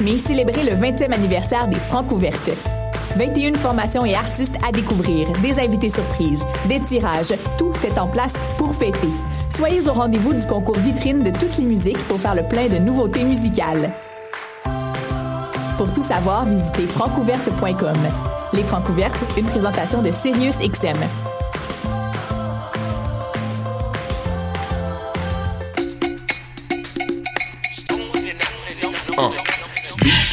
mai, célébrer le 20e anniversaire des Francs ouvertes. 21 formations et artistes à découvrir, des invités surprises, des tirages, tout est en place pour fêter. Soyez au rendez-vous du concours vitrine de toutes les musiques pour faire le plein de nouveautés musicales. Pour tout savoir, visitez francouverte.com. Les Francs ouvertes, une présentation de Sirius XM.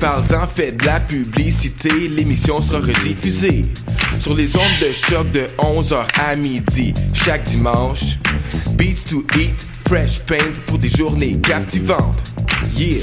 Parle-en, fais de la publicité, l'émission sera rediffusée sur les ondes de choc de 11h à midi chaque dimanche. Beats to eat, fresh paint pour des journées captivantes. Yeah!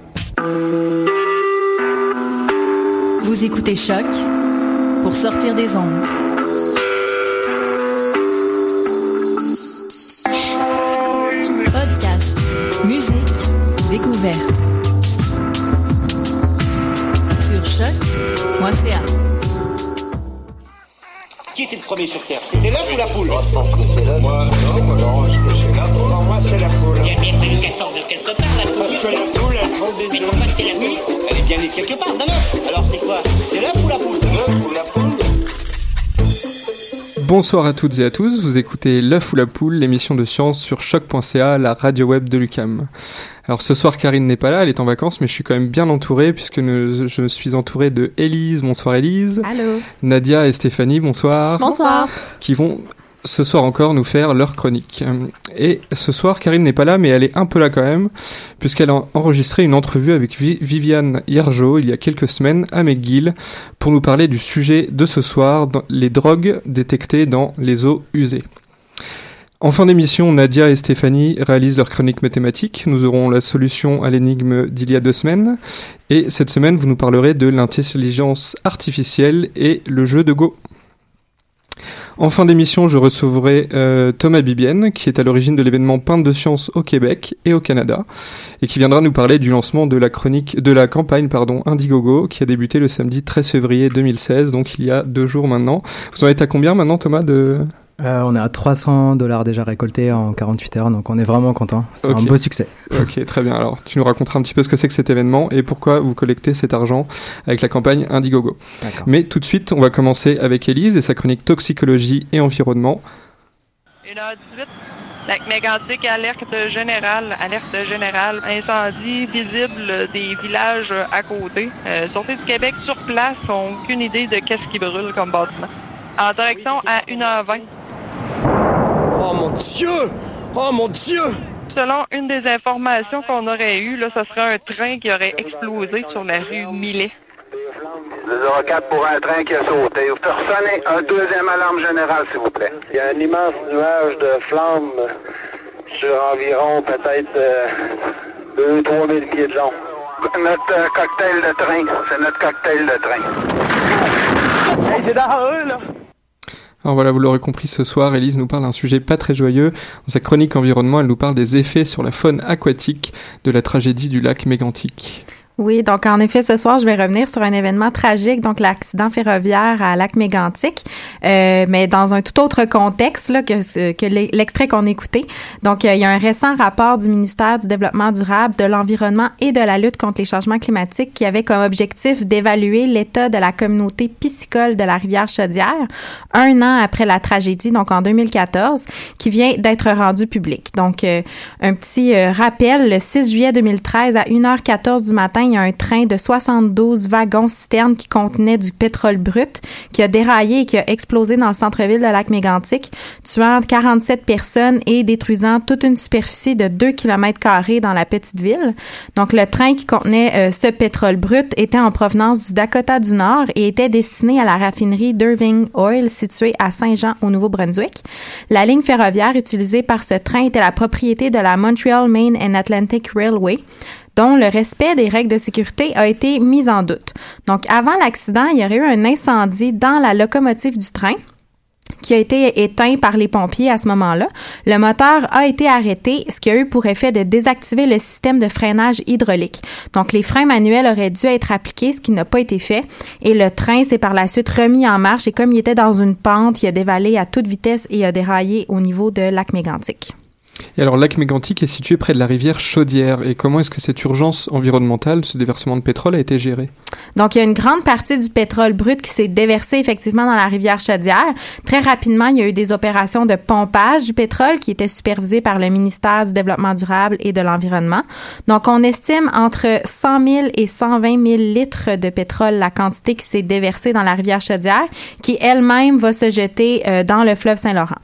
Vous écoutez Choc pour sortir des ondes. Podcast, musique, découverte. Sur choc.ca. Qui était le premier sur Terre? C'était l'œuf ou la poule? Moi, je pense que c'est l'œuf. Moi, non, alors, je c'est la poule. Pour moi, c'est la poule. De quelque part, la poule. Parce que la poule, elle prend des Mais œufs. pourquoi c'est la nuit Elle est bien née quelque part d'un œuf. Alors c'est quoi C'est l'œuf ou la poule L'œuf ou la poule Bonsoir à toutes et à tous, vous écoutez L'œuf ou la poule, l'émission de science sur choc.ca, la radio web de l'UCAM. Alors ce soir Karine n'est pas là, elle est en vacances, mais je suis quand même bien entouré puisque ne- je suis entouré de Élise, bonsoir Élise, Allô. Nadia et Stéphanie, bonsoir, Bonsoir. qui vont ce soir encore nous faire leur chronique. Et ce soir Karine n'est pas là, mais elle est un peu là quand même, puisqu'elle a enregistré une entrevue avec Vi- Viviane Hiergeau il y a quelques semaines à McGill pour nous parler du sujet de ce soir, les drogues détectées dans les eaux usées. En fin d'émission, Nadia et Stéphanie réalisent leur chronique mathématique. Nous aurons la solution à l'énigme d'il y a deux semaines. Et cette semaine, vous nous parlerez de l'intelligence artificielle et le jeu de Go. En fin d'émission, je recevrai euh, Thomas Bibienne, qui est à l'origine de l'événement Peintre de Science au Québec et au Canada, et qui viendra nous parler du lancement de la chronique, de la campagne, pardon, Indiegogo, qui a débuté le samedi 13 février 2016, donc il y a deux jours maintenant. Vous en êtes à combien maintenant, Thomas, de... Euh, on est à 300 dollars déjà récoltés en 48 heures, donc on est vraiment content. C'est Ok. un beau succès. Ok, très bien. Alors, tu nous raconteras un petit peu ce que c'est que cet événement et pourquoi vous collectez cet argent avec la campagne Indiegogo. D'accord. Mais tout de suite, on va commencer avec Élise et sa chronique toxicologie et environnement. 1h18, lac mégantique, alerte générale, alerte générale, incendie visible des villages à côté. Euh, Sûreté du Québec sur place, ont aucune idée de qu'est-ce qui brûle comme bâtiment. En direction à 1h20. Oh mon Dieu! Oh mon Dieu! Selon une des informations qu'on aurait eues, là, ce serait un train qui aurait explosé sur la rue Millet. 04 pour un train qui a sauté. Vous pouvez un deuxième alarme générale, s'il vous plaît. Il y a un immense nuage de flammes sur environ peut-être 2-3 000 pieds de long. Notre euh, cocktail de train, c'est notre cocktail de train. Hey, c'est dans eux, là! Alors voilà, vous l'aurez compris, ce soir, Élise nous parle d'un sujet pas très joyeux. Dans sa chronique environnement, elle nous parle des effets sur la faune aquatique de la tragédie du lac Mégantic. Oui, donc en effet, ce soir, je vais revenir sur un événement tragique, donc l'accident ferroviaire à Lac-Mégantic, euh, mais dans un tout autre contexte là, que, que l'e- l'extrait qu'on écoutait. Donc, euh, il y a un récent rapport du ministère du Développement durable, de l'Environnement et de la lutte contre les changements climatiques qui avait comme objectif d'évaluer l'état de la communauté piscicole de la rivière Chaudière un an après la tragédie, donc en 2014, qui vient d'être rendu public. Donc, euh, un petit euh, rappel, le 6 juillet 2013, à 1h14 du matin, il y a un train de 72 wagons citernes qui contenait du pétrole brut qui a déraillé et qui a explosé dans le centre-ville de Lac-Mégantic, tuant 47 personnes et détruisant toute une superficie de 2 km dans la petite ville. Donc, le train qui contenait euh, ce pétrole brut était en provenance du Dakota du Nord et était destiné à la raffinerie d'Irving Oil située à Saint-Jean au Nouveau-Brunswick. La ligne ferroviaire utilisée par ce train était la propriété de la Montreal Main and Atlantic Railway dont le respect des règles de sécurité a été mis en doute. Donc, avant l'accident, il y aurait eu un incendie dans la locomotive du train qui a été éteint par les pompiers à ce moment-là. Le moteur a été arrêté, ce qui a eu pour effet de désactiver le système de freinage hydraulique. Donc, les freins manuels auraient dû être appliqués, ce qui n'a pas été fait. Et le train s'est par la suite remis en marche et comme il était dans une pente, il a dévalé à toute vitesse et a déraillé au niveau de lac mégantic. Et alors, lac mégantic est situé près de la rivière Chaudière. Et comment est-ce que cette urgence environnementale, ce déversement de pétrole, a été géré? Donc, il y a une grande partie du pétrole brut qui s'est déversé effectivement dans la rivière Chaudière. Très rapidement, il y a eu des opérations de pompage du pétrole qui étaient supervisées par le ministère du Développement durable et de l'Environnement. Donc, on estime entre 100 000 et 120 000 litres de pétrole la quantité qui s'est déversée dans la rivière Chaudière, qui elle-même va se jeter euh, dans le fleuve Saint-Laurent.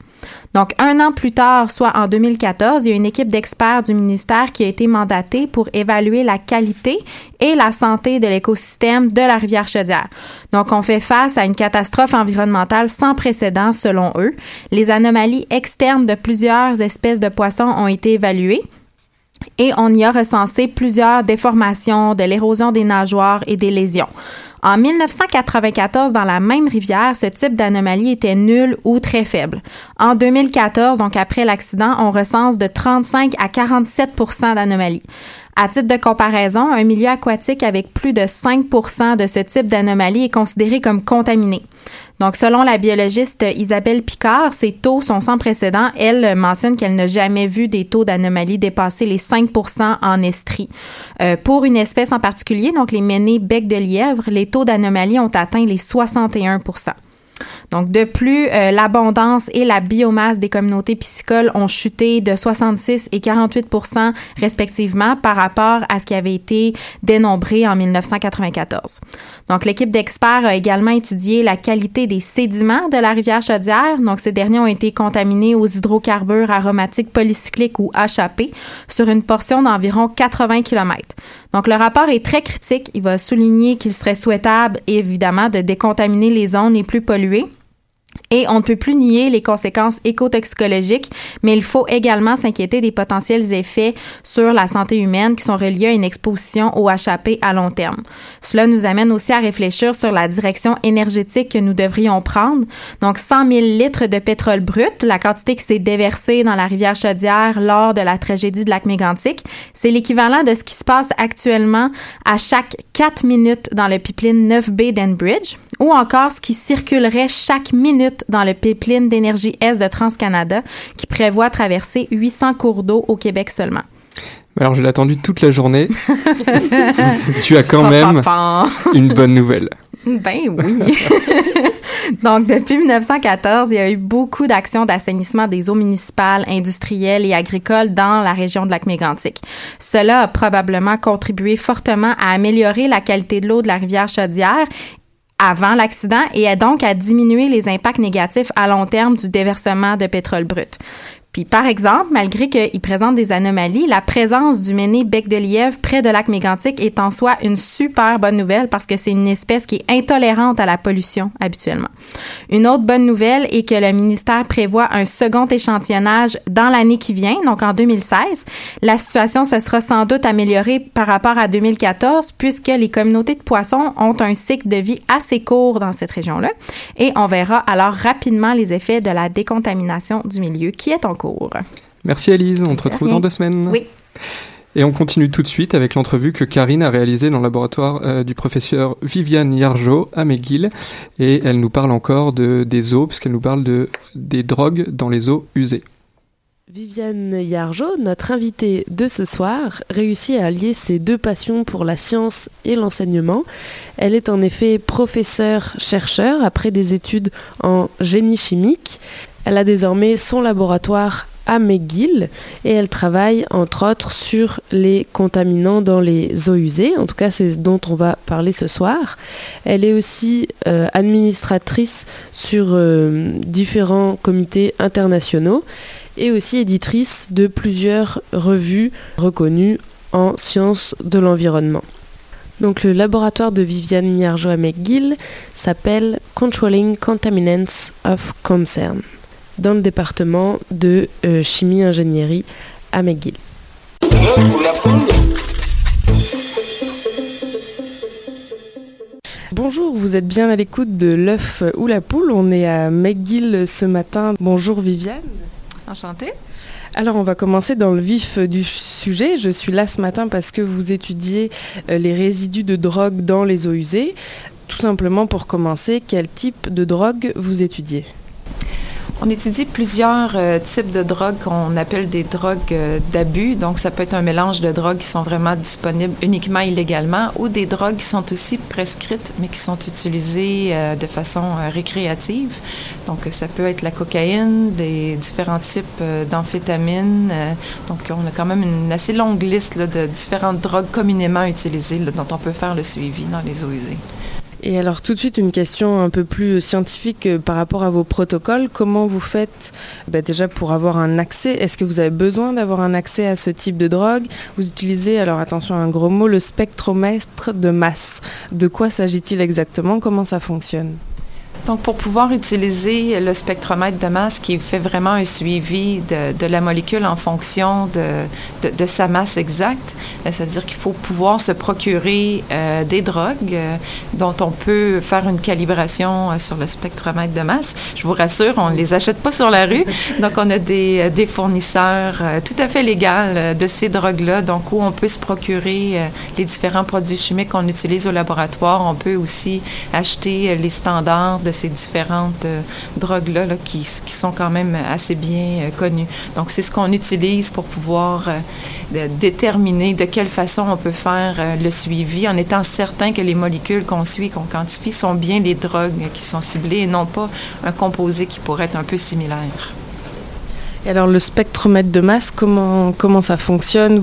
Donc, un an plus tard, soit en 2014, il y a une équipe d'experts du ministère qui a été mandatée pour évaluer la qualité et la santé de l'écosystème de la rivière Chaudière. Donc, on fait face à une catastrophe environnementale sans précédent selon eux. Les anomalies externes de plusieurs espèces de poissons ont été évaluées. Et on y a recensé plusieurs déformations, de l'érosion des nageoires et des lésions. En 1994, dans la même rivière, ce type d'anomalie était nul ou très faible. En 2014, donc après l'accident, on recense de 35 à 47% d'anomalies. À titre de comparaison, un milieu aquatique avec plus de 5% de ce type d'anomalie est considéré comme contaminé. Donc, selon la biologiste Isabelle Picard, ces taux sont sans précédent. Elle mentionne qu'elle n'a jamais vu des taux d'anomalie dépasser les 5% en estrie. Euh, pour une espèce en particulier, donc les ménés bec de lièvre, les taux d'anomalie ont atteint les 61 donc, de plus, euh, l'abondance et la biomasse des communautés piscicoles ont chuté de 66 et 48% respectivement par rapport à ce qui avait été dénombré en 1994. Donc, l'équipe d'experts a également étudié la qualité des sédiments de la rivière Chaudière. Donc, ces derniers ont été contaminés aux hydrocarbures aromatiques polycycliques ou HAP sur une portion d'environ 80 km. Donc, le rapport est très critique. Il va souligner qu'il serait souhaitable, évidemment, de décontaminer les zones les plus polluées et on ne peut plus nier les conséquences écotoxicologiques, mais il faut également s'inquiéter des potentiels effets sur la santé humaine qui sont reliés à une exposition au HAP à long terme. Cela nous amène aussi à réfléchir sur la direction énergétique que nous devrions prendre. Donc, 100 000 litres de pétrole brut, la quantité qui s'est déversée dans la rivière Chaudière lors de la tragédie de lac Mégantic, c'est l'équivalent de ce qui se passe actuellement à chaque 4 minutes dans le pipeline 9B d'Enbridge, ou encore ce qui circulerait chaque minute dans le pipeline d'énergie Est de TransCanada qui prévoit traverser 800 cours d'eau au Québec seulement. Alors je l'ai attendu toute la journée. tu as quand même une bonne nouvelle. Ben oui. Donc, depuis 1914, il y a eu beaucoup d'actions d'assainissement des eaux municipales, industrielles et agricoles dans la région de lac Mégantic. Cela a probablement contribué fortement à améliorer la qualité de l'eau de la rivière Chaudière avant l'accident et donc à diminuer les impacts négatifs à long terme du déversement de pétrole brut. Puis, par exemple, malgré qu'il présente des anomalies, la présence du méné bec de lièvre près de lac Mégantic est en soi une super bonne nouvelle parce que c'est une espèce qui est intolérante à la pollution habituellement. Une autre bonne nouvelle est que le ministère prévoit un second échantillonnage dans l'année qui vient, donc en 2016. La situation se sera sans doute améliorée par rapport à 2014 puisque les communautés de poissons ont un cycle de vie assez court dans cette région-là et on verra alors rapidement les effets de la décontamination du milieu qui est en cours. Merci Elise, on te retrouve dans deux semaines. Oui. Et on continue tout de suite avec l'entrevue que Karine a réalisée dans le laboratoire euh, du professeur Viviane Yarjo à McGill. Et elle nous parle encore de, des eaux, puisqu'elle nous parle de, des drogues dans les eaux usées. Viviane Yarjo, notre invitée de ce soir, réussit à allier ses deux passions pour la science et l'enseignement. Elle est en effet professeure-chercheur après des études en génie chimique. Elle a désormais son laboratoire à McGill et elle travaille entre autres sur les contaminants dans les eaux usées. En tout cas, c'est ce dont on va parler ce soir. Elle est aussi euh, administratrice sur euh, différents comités internationaux et aussi éditrice de plusieurs revues reconnues en sciences de l'environnement. Donc le laboratoire de Viviane Niarjo à McGill s'appelle Controlling Contaminants of Concern dans le département de euh, chimie ingénierie à McGill. Bonjour, vous êtes bien à l'écoute de l'œuf ou la poule. On est à McGill ce matin. Bonjour Viviane. Enchantée. Alors on va commencer dans le vif du sujet. Je suis là ce matin parce que vous étudiez euh, les résidus de drogue dans les eaux usées. Tout simplement pour commencer, quel type de drogue vous étudiez? On étudie plusieurs euh, types de drogues qu'on appelle des drogues euh, d'abus. Donc, ça peut être un mélange de drogues qui sont vraiment disponibles uniquement illégalement ou des drogues qui sont aussi prescrites mais qui sont utilisées euh, de façon récréative. Donc, ça peut être la cocaïne, des différents types d'amphétamines. donc, on a quand même une assez longue liste de différentes drogues communément utilisées dont on peut faire le suivi dans les eaux usées. Et alors tout de suite une question un peu plus scientifique euh, par rapport à vos protocoles. Comment vous faites bah, déjà pour avoir un accès? Est-ce que vous avez besoin d'avoir un accès à ce type de drogue? Vous utilisez, alors attention un gros mot, le spectromètre de masse. De quoi s'agit-il exactement? Comment ça fonctionne? Donc, pour pouvoir utiliser le spectromètre de masse qui fait vraiment un suivi de, la molécule en fonction de, sa masse exacte, euh, ça veut dire qu'il faut pouvoir se procurer euh, des drogues euh, dont on peut faire une calibration sur le spectromètre de masse. Je vous rassure, on ne les achète pas sur la rue. Donc, on a des, des fournisseurs tout à fait légaux de ces drogues-là, donc où on peut se procurer les différents produits chimiques qu'on utilise au laboratoire. On peut aussi acheter les standards de ces différentes euh, drogues-là qui, sont quand même assez bien euh, connues. Donc, c'est ce qu'on utilise pour pouvoir euh, déterminer de quelle façon on peut faire le suivi en étant certain que les molécules qu'on suit, qu'on quantifie, sont bien les drogues qui sont ciblées et non pas un composé qui pourrait être un peu similaire. Et alors, le spectromètre de masse, comment, comment ça fonctionne?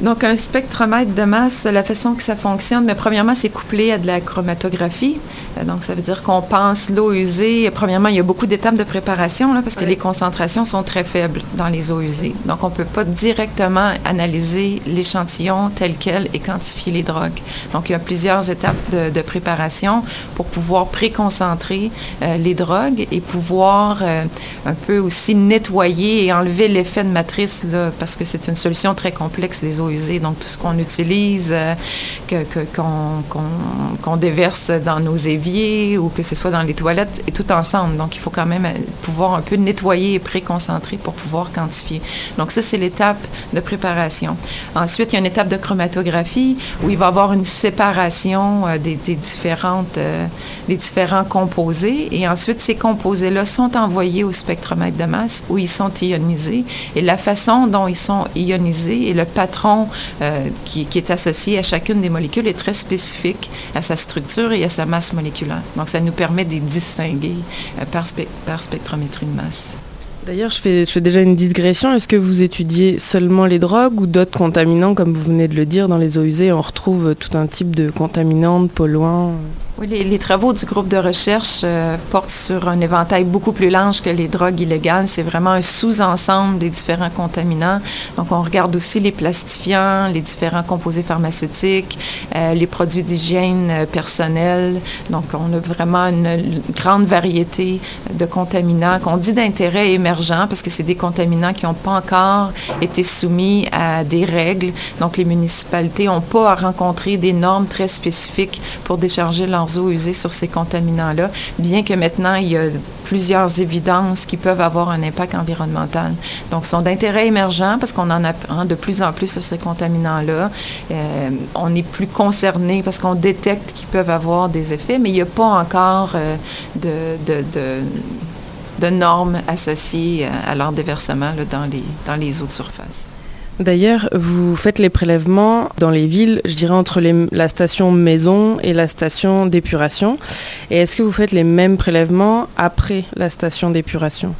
Donc, un spectromètre de masse, la façon que ça fonctionne, mais premièrement, c'est couplé à de la chromatographie. Euh, donc, ça veut dire qu'on pense l'eau usée. Premièrement, il y a beaucoup d'étapes de préparation là, parce que les concentrations sont très faibles dans les eaux usées. Donc, on ne peut pas directement analyser l'échantillon tel quel et quantifier les drogues. Donc, il y a plusieurs étapes de, préparation pour pouvoir préconcentrer euh, les drogues et pouvoir euh, un peu aussi nettoyer et enlever l'effet de matrice là, parce que c'est une solution très complexe, les eaux donc, tout ce qu'on utilise, euh, qu'on déverse dans nos éviers ou que ce soit dans les toilettes, est tout ensemble. Donc, il faut quand même pouvoir un peu nettoyer et préconcentrer pour pouvoir quantifier. Donc, ça, c'est l'étape de préparation. Ensuite, il y a une étape de chromatographie où il va y avoir une séparation euh, des, différentes, euh, des différents composés. Et ensuite, ces composés-là sont envoyés au spectromètre de masse où ils sont ionisés. Et la façon dont ils sont ionisés et le patron euh, qui, est associé à chacune des molécules est très spécifique à sa structure et à sa masse moléculaire. Donc, ça nous permet de les distinguer euh, par, spectrométrie de masse. D'ailleurs, je fais, je fais, déjà une digression. Est-ce que vous étudiez seulement les drogues ou d'autres contaminants, comme vous venez de le dire, dans les eaux usées, on retrouve tout un type de contaminants, de polluants les, travaux du groupe de recherche euh, portent sur un éventail beaucoup plus large que les drogues illégales. C'est vraiment un sous-ensemble des différents contaminants. Donc, on regarde aussi les plastifiants, les différents composés pharmaceutiques, euh, les produits d'hygiène euh, personnelle. Donc, on a vraiment une, grande variété de contaminants qu'on dit d'intérêt émergent parce que c'est des contaminants qui n'ont pas encore été soumis à des règles. Donc, les municipalités n'ont pas à rencontrer des normes très spécifiques pour décharger leurs eaux usées sur ces contaminants-là, bien que maintenant, il y a plusieurs évidences qui peuvent avoir un impact environnemental. Donc, sont d'intérêt émergent parce qu'on en apprend de plus en plus sur ces contaminants-là. Euh, on est plus concerné parce qu'on détecte qu'ils peuvent avoir des effets, mais il n'y a pas encore euh, de, normes associées à leur déversement dans les eaux de surface. D'ailleurs, vous faites les prélèvements dans les villes, je dirais entre la station maison et la station d'épuration. Et est-ce que vous faites les mêmes prélèvements après la station d'épuration?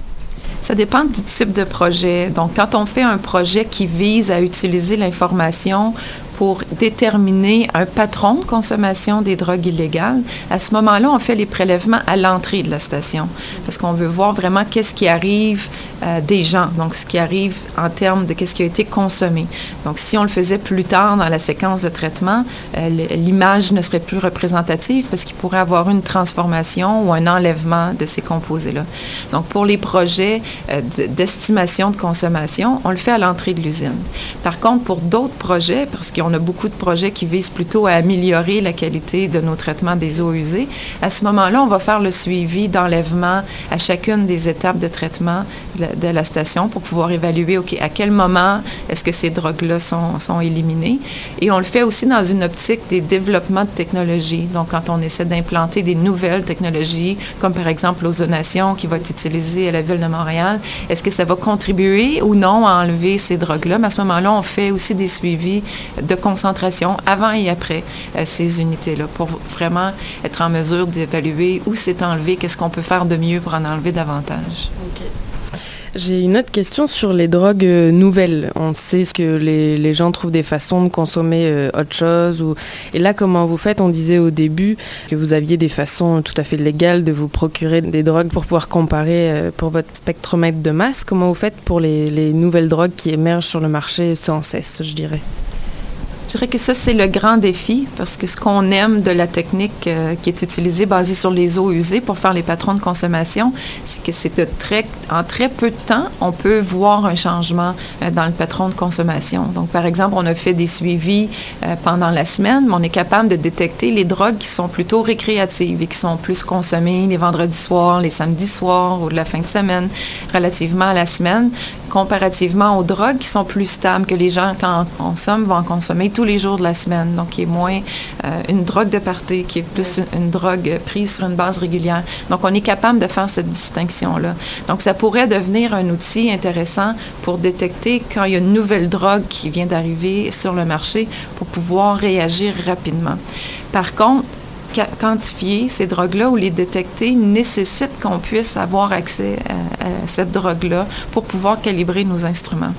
Ça dépend du type de projet. Donc, quand on fait un projet qui vise à utiliser l'information pour déterminer un patron de consommation des drogues illégales, à ce moment-là, on fait les prélèvements à l'entrée de la station parce qu'on veut voir vraiment qu'est-ce qui arrive euh, des gens, donc ce qui arrive en termes de qu'est-ce qui a été consommé. Donc, si on le faisait plus tard dans la séquence de traitement, euh, l'image ne serait plus représentative parce qu'il pourrait avoir une transformation ou un enlèvement de ces composés-là. Donc, pour les projets euh, d'estimation de consommation, on le fait à l'entrée de l'usine. Par contre, pour d'autres projets, parce qu'on a beaucoup de projets qui visent plutôt à améliorer la qualité de nos traitements des eaux usées, à ce moment-là, on va faire le suivi d'enlèvement à chacune des étapes de traitement de la station pour pouvoir évaluer, à quel moment est-ce que ces drogues-là sont, sont éliminées. Et on le fait aussi dans une optique des développements de technologies. Donc, quand on essaie d'implanter des nouvelles technologies, comme par exemple l'ozonation qui va être utilisée à la ville de Montréal, est-ce que ça va contribuer ou non à enlever ces drogues-là? Mais à ce moment-là, on fait aussi des suivis de concentration avant et après euh, ces unités-là pour vraiment être en mesure d'évaluer où c'est enlevé, qu'est-ce qu'on peut faire de mieux pour en enlever davantage. J'ai une autre question sur les drogues euh, nouvelles. On sait ce que les, gens trouvent des façons de consommer euh, autre chose. Et là, comment vous faites? On disait au début que vous aviez des façons tout à fait légales de vous procurer des drogues pour pouvoir comparer pour votre spectromètre de masse. Comment vous faites pour les nouvelles drogues qui émergent sur le marché sans cesse, je dirais? Je dirais que ça, c'est le grand défi parce que ce qu'on aime de la technique euh, qui est utilisée basée sur les eaux usées pour faire les patrons de consommation, c'est que c'est très, en très peu de temps, on peut voir un changement euh, dans le patron de consommation. Donc, par exemple, on a fait des suivis euh, pendant la semaine, mais on est capable de détecter les drogues qui sont plutôt récréatives et qui sont plus consommées les vendredis soirs, les samedis soirs ou de la fin de semaine, relativement à la semaine, comparativement aux drogues qui sont plus stables, que les gens, quand on consomme, vont en consommer tous les jours de la semaine. Donc, qui est moins euh, une drogue de partie, qui est plus une, drogue prise sur une base régulière. Donc, on est capable de faire cette distinction-là. Donc, ça pourrait devenir un outil intéressant pour détecter quand il y a une nouvelle drogue qui vient d'arriver sur le marché pour pouvoir réagir rapidement. Par contre, quantifier ces drogues-là ou les détecter nécessite qu'on puisse avoir accès à, cette drogue-là pour pouvoir calibrer nos instruments.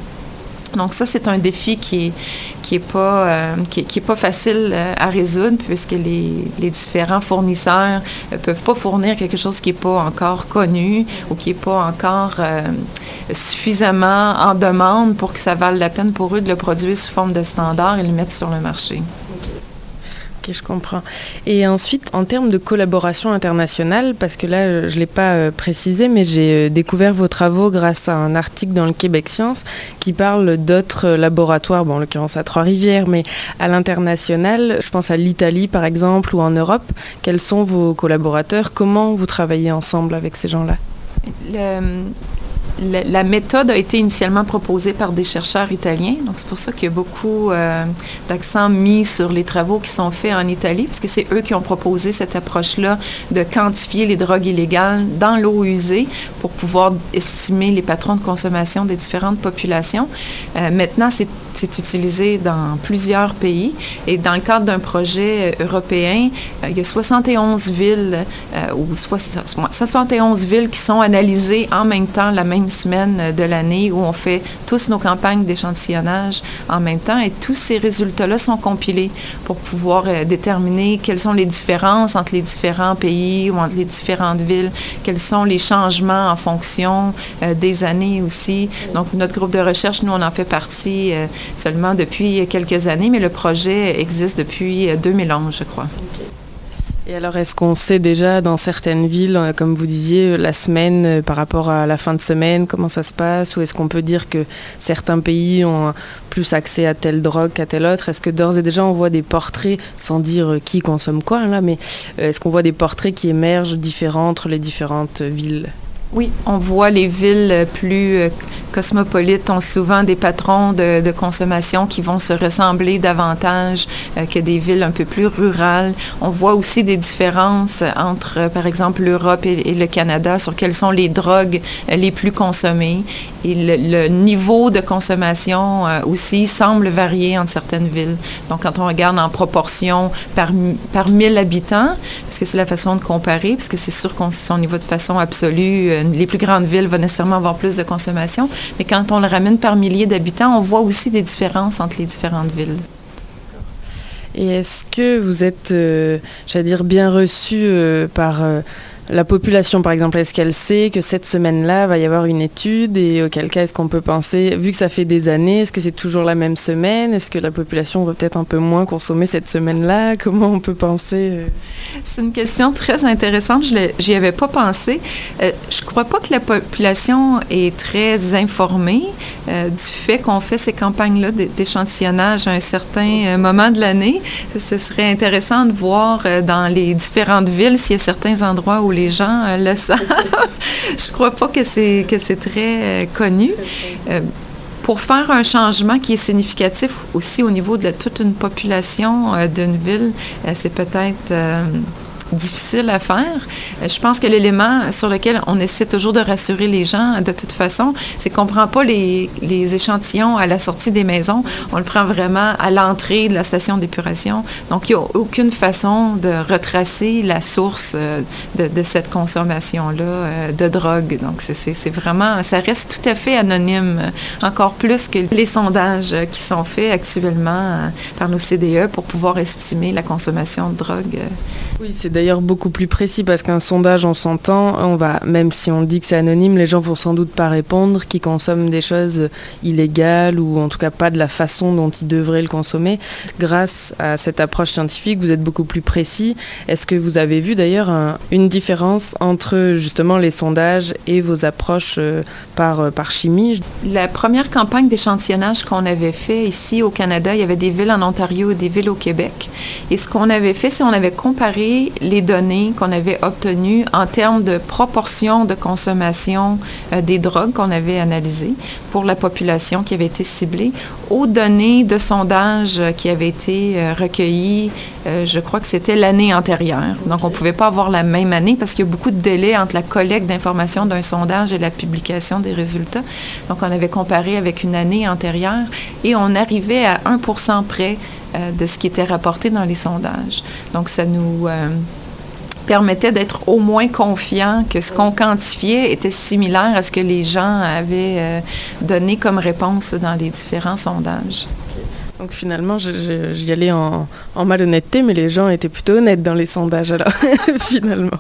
Donc ça, c'est un défi qui est, qui est, pas, euh, qui, facile euh, à résoudre puisque les, différents fournisseurs ne peuvent pas fournir quelque chose qui n'est pas encore connu ou qui n'est pas encore euh, suffisamment en demande pour que ça vaille la peine pour eux de le produire sous forme de standard et le mettre sur le marché. Ok, je comprends. Et ensuite, en termes de collaboration internationale, parce que là, je ne l'ai pas euh, précisé, mais j'ai euh, découvert vos travaux grâce à un article dans le Québec Science qui parle d'autres laboratoires, bon, en l'occurrence à Trois-Rivières, mais à l'international. Je pense à l'Italie, par exemple, ou en Europe. Quels sont vos collaborateurs? Comment vous travaillez ensemble avec ces gens-là? La, méthode a été initialement proposée par des chercheurs italiens. Donc, c'est pour ça qu'il y a beaucoup euh, d'accent mis sur les travaux qui sont faits en Italie, parce que c'est eux qui ont proposé cette approche-là de quantifier les drogues illégales dans l'eau usée pour pouvoir estimer les patrons de consommation des différentes populations. Euh, maintenant, c'est utilisé dans plusieurs pays. Et dans le cadre d'un projet euh, européen, il y a 71 villes, ou 71 villes qui sont analysées en même temps la même semaine de l'année où on fait tous nos campagnes d'échantillonnage en même temps et tous ces résultats-là sont compilés pour pouvoir euh, déterminer quelles sont les différences entre les différents pays ou entre les différentes villes, quels sont les changements en fonction euh, des années aussi. Donc, notre groupe de recherche, nous, on en fait partie euh, seulement depuis quelques années, mais le projet existe depuis 2011, je crois. Et alors, est-ce qu'on sait déjà dans certaines villes, euh, comme vous disiez, euh, la semaine euh, par rapport à la fin de semaine, comment ça se passe? Ou est-ce qu'on peut dire que certains pays ont plus accès à telle drogue qu'à telle autre? Est-ce que d'ores et déjà on voit des portraits, sans dire qui consomme quoi, là, mais est-ce qu'on voit des portraits qui émergent différents entre les différentes villes? Oui, on voit les villes plus euh, cosmopolites ont souvent des patrons de, consommation qui vont se ressembler davantage euh, que des villes un peu plus rurales. On voit aussi des différences entre, euh, par exemple, l'Europe et, le Canada sur quelles sont les drogues les plus consommées. Et le, niveau de consommation aussi semble varier entre certaines villes. Donc, quand on regarde en proportion par, par 1000 habitants, parce que c'est la façon de comparer, parce que c'est sûr qu'on son niveau de façon absolue, les plus grandes villes vont nécessairement avoir plus de consommation, mais quand on le ramène par milliers d'habitants, on voit aussi des différences entre les différentes villes. Et est-ce que vous êtes, euh, j'allais dire, bien reçu euh, par euh, la population, par exemple, est-ce qu'elle sait que cette semaine-là va y avoir une étude et auquel cas est-ce qu'on peut penser, vu que ça fait des années, est-ce que c'est toujours la même semaine? Est-ce que la population va peut-être un peu moins consommer cette semaine-là? Comment on peut penser euh? C'est une question très intéressante. Je n'y avais pas pensé. Euh, je ne crois pas que la population est très informée euh, du fait qu'on fait ces campagnes-là d'échantillonnage à un certain moment de l'année. Ce serait intéressant de voir dans les différentes villes s'il y a certains endroits où les gens euh, le savent. je crois pas que c'est que c'est très euh, connu. Euh, pour faire un changement qui est significatif aussi au niveau de toute une population d'une ville, c'est peut-être difficile à faire. Euh, je pense que l'élément sur lequel on essaie toujours de rassurer les gens, de toute façon, c'est qu'on ne prend pas les, échantillons à la sortie des maisons, on le prend vraiment à l'entrée de la station d'épuration. Donc, il n'y a aucune façon de retracer la source euh, de, cette consommation-là euh, de drogue. Donc, c'est vraiment, ça reste tout à fait anonyme, encore plus que les sondages qui sont faits actuellement par nos CDE pour pouvoir estimer la consommation de drogue. D'ailleurs beaucoup plus précis parce qu'un sondage, on s'entend, on va, même si on dit que c'est anonyme, les gens vont sans doute pas répondre, qui consomment des choses illégales ou en tout cas pas de la façon dont ils devraient le consommer. Grâce à cette approche scientifique, vous êtes beaucoup plus précis. Est-ce que vous avez vu d'ailleurs une différence entre justement les sondages et vos approches euh, par, euh, par chimie? La première campagne d'échantillonnage qu'on avait fait ici au Canada, il y avait des villes en Ontario et des villes au Québec. Et ce qu'on avait fait, c'est qu'on avait comparé les données qu'on avait obtenues en termes de proportion de consommation euh, des drogues qu'on avait analysées pour la population qui avait été ciblée aux données de sondage euh, qui avaient été euh, recueillies, je crois que c'était l'année antérieure. Donc, on ne pouvait pas avoir la même année parce qu'il y a beaucoup de délais entre la collecte d'informations d'un sondage et la publication des résultats. Donc, on avait comparé avec une année antérieure et on arrivait à 1% près de ce qui était rapporté dans les sondages. Donc, ça nous permettait d'être au moins confiants que ce qu'on quantifiait était similaire à ce que les gens avaient euh, donné comme réponse dans les différents sondages. Donc finalement, j'y allais en, malhonnêteté, mais les gens étaient plutôt honnêtes dans les sondages alors, finalement.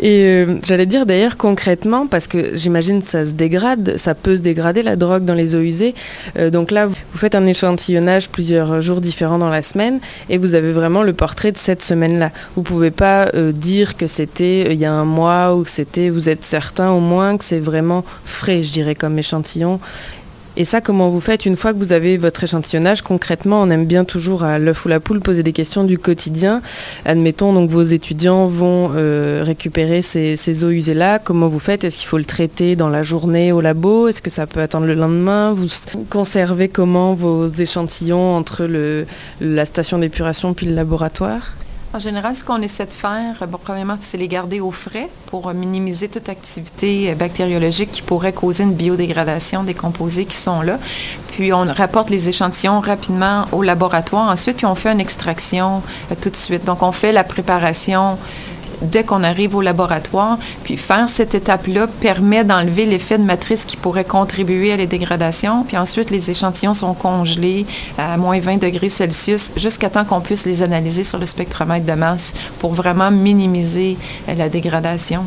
Et euh, j'allais dire d'ailleurs concrètement, parce que j'imagine ça se dégrade, ça peut se dégrader la drogue dans les eaux usées. Euh, donc là, vous faites un échantillonnage plusieurs jours différents dans la semaine et vous avez vraiment le portrait de cette semaine-là. Vous pouvez pas euh, dire que c'était il y a un mois ou que c'était, vous êtes certain au moins que c'est vraiment frais, je dirais, comme échantillon et ça, comment vous faites une fois que vous avez votre échantillonnage Concrètement, on aime bien toujours à l'œuf ou la poule poser des questions du quotidien. Admettons, donc vos étudiants vont euh, récupérer ces, eaux usées-là. Comment vous faites? Est-ce qu'il faut le traiter dans la journée au labo? Est-ce que ça peut attendre le lendemain? Vous conservez comment vos échantillons entre la station d'épuration puis le laboratoire? En général, ce qu'on essaie de faire, bon, premièrement, c'est les garder au frais pour minimiser toute activité bactériologique qui pourrait causer une biodégradation des composés qui sont là. Puis on rapporte les échantillons rapidement au laboratoire ensuite, on fait une extraction euh, tout de suite. Donc on fait la préparation dès qu'on arrive au laboratoire. Puis faire cette étape-là permet d'enlever l'effet de matrice qui pourrait contribuer à la dégradation. Puis ensuite, les échantillons sont congelés à moins 20 degrés Celsius jusqu'à temps qu'on puisse les analyser sur le spectromètre de masse pour vraiment minimiser euh, la dégradation.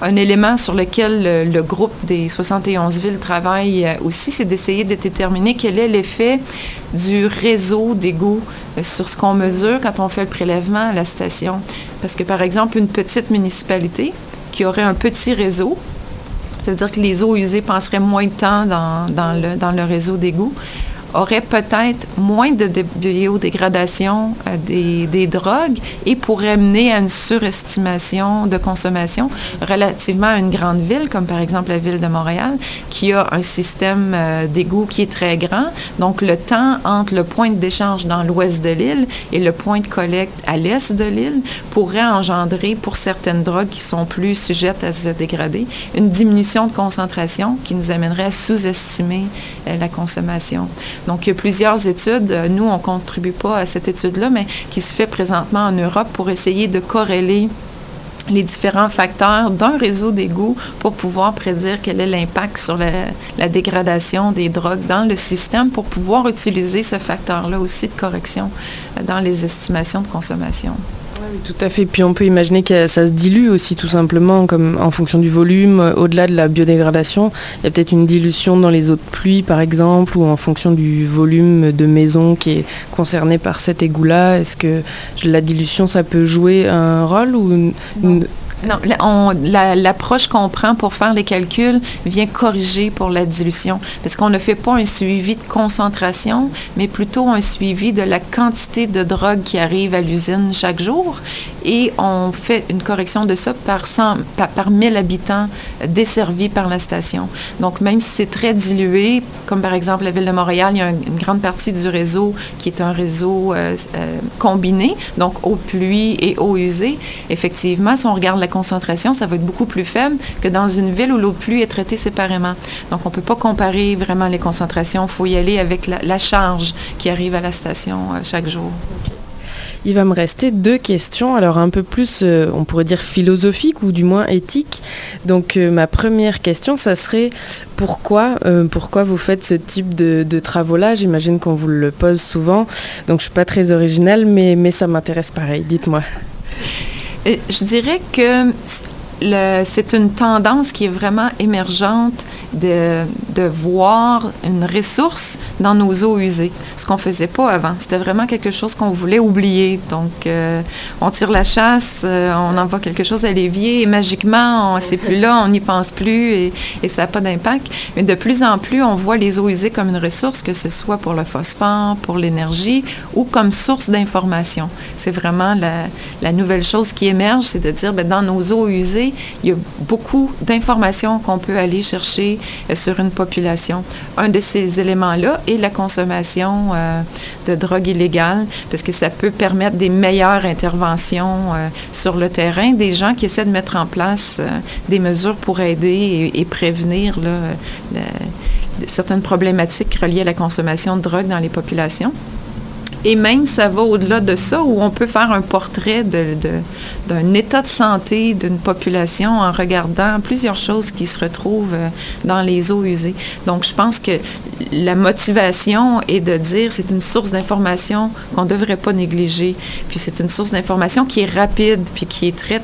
Un élément sur lequel le, groupe des 71 villes travaille euh, aussi, c'est d'essayer de déterminer quel est l'effet du réseau d'égouts euh, sur ce qu'on mesure quand on fait le prélèvement à la station. Parce que, par exemple, une petite municipalité qui aurait un petit réseau, ça veut dire que les eaux usées passeraient moins de temps dans, le, réseau d'égouts, aurait peut-être moins de biodégradation des, des, drogues et pourrait mener à une surestimation de consommation relativement à une grande ville, comme par exemple la ville de Montréal, qui a un système d'égout qui est très grand. Donc, le temps entre le point de décharge dans l'ouest de l'île et le point de collecte à l'est de l'île pourrait engendrer, pour certaines drogues qui sont plus sujettes à se dégrader, une diminution de concentration qui nous amènerait à sous-estimer euh, la consommation. Donc, il y a plusieurs études. Euh, nous, on ne contribue pas à cette étude-là, mais qui se fait présentement en Europe pour essayer de corréler les différents facteurs d'un réseau d'égouts pour pouvoir prédire quel est l'impact sur la, la, dégradation des drogues dans le système pour pouvoir utiliser ce facteur-là aussi de correction euh, dans les estimations de consommation. Oui, tout à fait. Puis on peut imaginer que ça se dilue aussi tout simplement, comme en fonction du volume, euh, au-delà de la biodégradation. Il y a peut-être une dilution dans les eaux de pluie, par exemple, ou en fonction du volume de maison qui est concerné par cet égout-là. Est-ce que la dilution, ça peut jouer un rôle ou non, l'approche qu'on prend pour faire les calculs vient corriger pour la dilution, parce qu'on ne fait pas un suivi de concentration, mais plutôt un suivi de la quantité de drogue qui arrive à l'usine chaque jour, et on fait une correction de ça par, 100, par, 1000 habitants desservis par la station. Donc, même si c'est très dilué, comme par exemple la ville de Montréal, il y a une grande partie du réseau qui est un réseau euh, euh, combiné, donc eau pluie et eau usée. Effectivement, si on regarde la concentration, ça va être beaucoup plus faible que dans une ville où l'eau pluie est traitée séparément. Donc, on ne peut pas comparer vraiment les concentrations. Il faut y aller avec la, charge qui arrive à la station euh, chaque jour. Il va me rester deux questions, alors un peu plus, euh, on pourrait dire philosophiques ou du moins éthiques. Donc euh, ma première question, ça serait pourquoi, pourquoi vous faites ce type de, travaux-là? J'imagine qu'on vous le pose souvent, donc je suis pas très originale, mais, mais ça m'intéresse pareil. Dites-moi. Je dirais que c'est une tendance qui est vraiment émergente de, voir une ressource dans nos eaux usées, ce qu'on ne faisait pas avant. C'était vraiment quelque chose qu'on voulait oublier. Donc, euh, on tire la chasse, euh, on envoie quelque chose à l'évier et magiquement, c'est plus là, on n'y pense plus et, ça n'a pas d'impact. Mais de plus en plus, on voit les eaux usées comme une ressource, que ce soit pour le phosphore, pour l'énergie ou comme source d'information. C'est vraiment la, la, nouvelle chose qui émerge, c'est de dire, ben, dans nos eaux usées, il y a beaucoup d'informations qu'on peut aller chercher euh, sur une population. Un de ces éléments-là est la consommation euh, de drogue illégale, parce que ça peut permettre des meilleures interventions euh, sur le terrain, des gens qui essaient de mettre en place des mesures pour aider et, prévenir certaines problématiques reliées à la consommation de drogue dans les populations. Et même, ça va au-delà de ça, où on peut faire un portrait d'un état de santé d'une population en regardant plusieurs choses qui se retrouvent euh, dans les eaux usées. Donc, je pense que la motivation est de dire c'est une source d'information qu'on ne devrait pas négliger. Puis c'est une source d'information qui est rapide, puis qui est très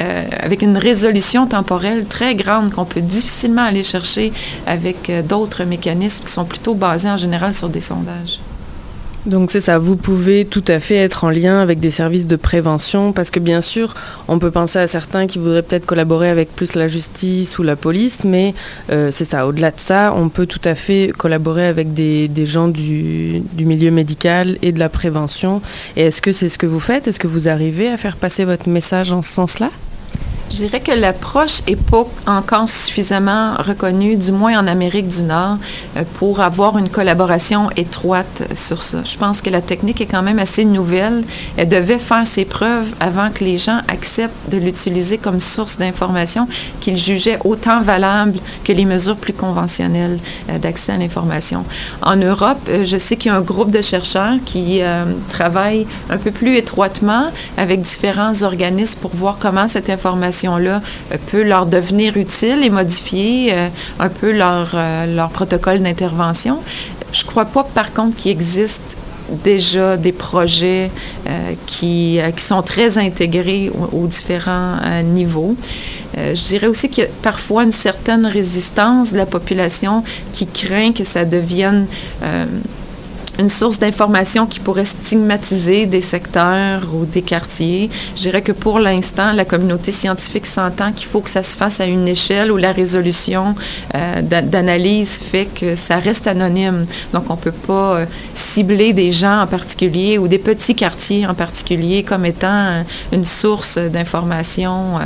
euh, avec une résolution temporelle très grande qu'on peut difficilement aller chercher avec euh, d'autres mécanismes qui sont plutôt basés en général sur des sondages. Donc c'est ça, vous pouvez tout à fait être en lien avec des services de prévention parce que bien sûr, on peut penser à certains qui voudraient peut-être collaborer avec plus la justice ou la police, mais euh, c'est ça, au-delà de ça, on peut tout à fait collaborer avec des, gens du, du, milieu médical et de la prévention. Et est-ce que c'est ce que vous faites? Est-ce que vous arrivez à faire passer votre message en ce sens-là? Je dirais que l'approche n'est pas encore suffisamment reconnue, du moins en Amérique du Nord, euh, pour avoir une collaboration étroite sur ça. Je pense que la technique est quand même assez nouvelle. Elle devait faire ses preuves avant que les gens acceptent de l'utiliser comme source d'information qu'ils jugeaient autant valable que les mesures plus conventionnelles euh, d'accès à l'information. En Europe, euh, je sais qu'il y a un groupe de chercheurs qui travaille un peu plus étroitement avec différents organismes pour voir comment cette information là euh, peut leur devenir utile et modifier euh, un peu leur, euh, leur protocole d'intervention. Je ne crois pas, par contre, qu'il existe déjà des projets qui, qui, sont très intégrés aux, différents niveaux. je dirais aussi qu'il y a parfois une certaine résistance de la population qui craint que ça devienne une source d'information qui pourrait stigmatiser des secteurs ou des quartiers. Je dirais que pour l'instant, la communauté scientifique s'entend qu'il faut que ça se fasse à une échelle où la résolution euh, d'analyse fait que ça reste anonyme. Donc, on ne peut pas euh, cibler des gens en particulier ou des petits quartiers en particulier comme étant euh, une source d'information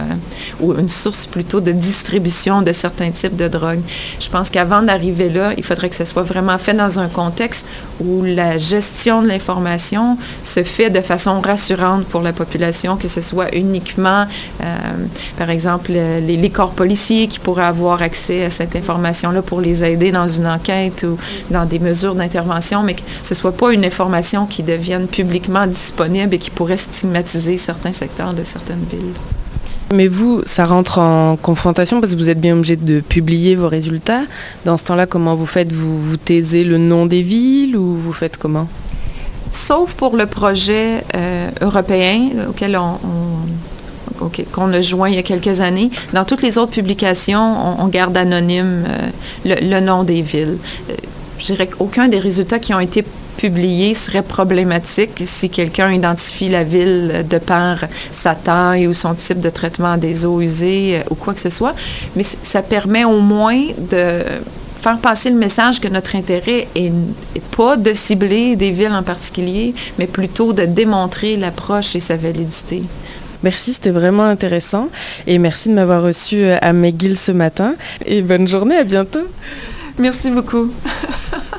ou une source plutôt de distribution de certains types de drogues. Je pense qu'avant d'arriver là, il faudrait que ce soit vraiment fait dans un contexte où la gestion de l'information se fait de façon rassurante pour la population, que ce soit uniquement, euh, par exemple, les, corps policiers qui pourraient avoir accès à cette information-là pour les aider dans une enquête ou dans des mesures d'intervention, mais que ce ne soit pas une information qui devienne publiquement disponible et qui pourrait stigmatiser certains secteurs de certaines villes. Mais vous, ça rentre en confrontation parce que vous êtes bien obligé de publier vos résultats. Dans ce temps-là, comment vous faites? Vous taisez le nom des villes ou vous faites comment? Sauf pour le projet euh, européen auquel on, qu'on a joint il y a quelques années. Dans toutes les autres publications, on, garde anonyme euh, le, nom des villes. Euh, je dirais qu'aucun des résultats qui ont été publié serait problématique si quelqu'un identifie la ville de par sa taille ou son type de traitement des eaux usées euh, ou quoi que ce soit. Mais ça permet au moins de faire passer le message que notre intérêt est, pas de cibler des villes en particulier, mais plutôt de démontrer l'approche et sa validité. Merci, c'était vraiment intéressant. Et merci de m'avoir reçu euh, à McGill ce matin. Et bonne journée, à bientôt. Merci beaucoup.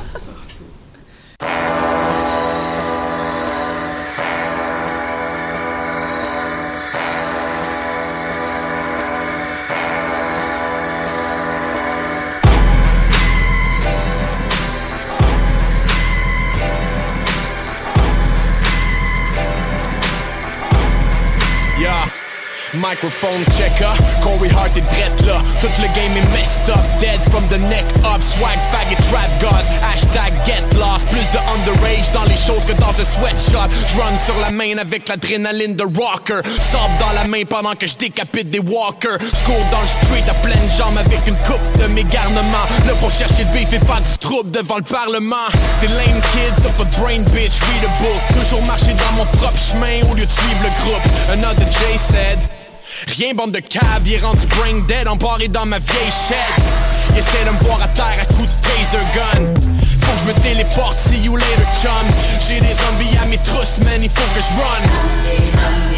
Microphone checker, Corey Hart est drette là. Tout le game est messed up, dead from the neck up. Swag, faggot, trap gods, hashtag get lost. Plus de underage dans les choses que dans un sweatshop. J'run sur la main avec l'adrénaline de rocker. Sort dans la main pendant que je décapite des walkers. J'cours dans le street à pleine jambes avec une coupe de mes garnements. Là pour chercher le beef et faire du trouble devant le parlement. Des lame kids, t'as pas brain bitch, read a book. Toujours marcher dans mon propre chemin au lieu de suivre le groupe. Another J said. Rien bande de cave, il est rendu brain dead, embarré dans ma vieille shed. Essaie de me voir à terre à coups de taser gun. Faut que je me téléporte, see you later chum. J'ai des zombies à mes trousses, man, il faut que je run.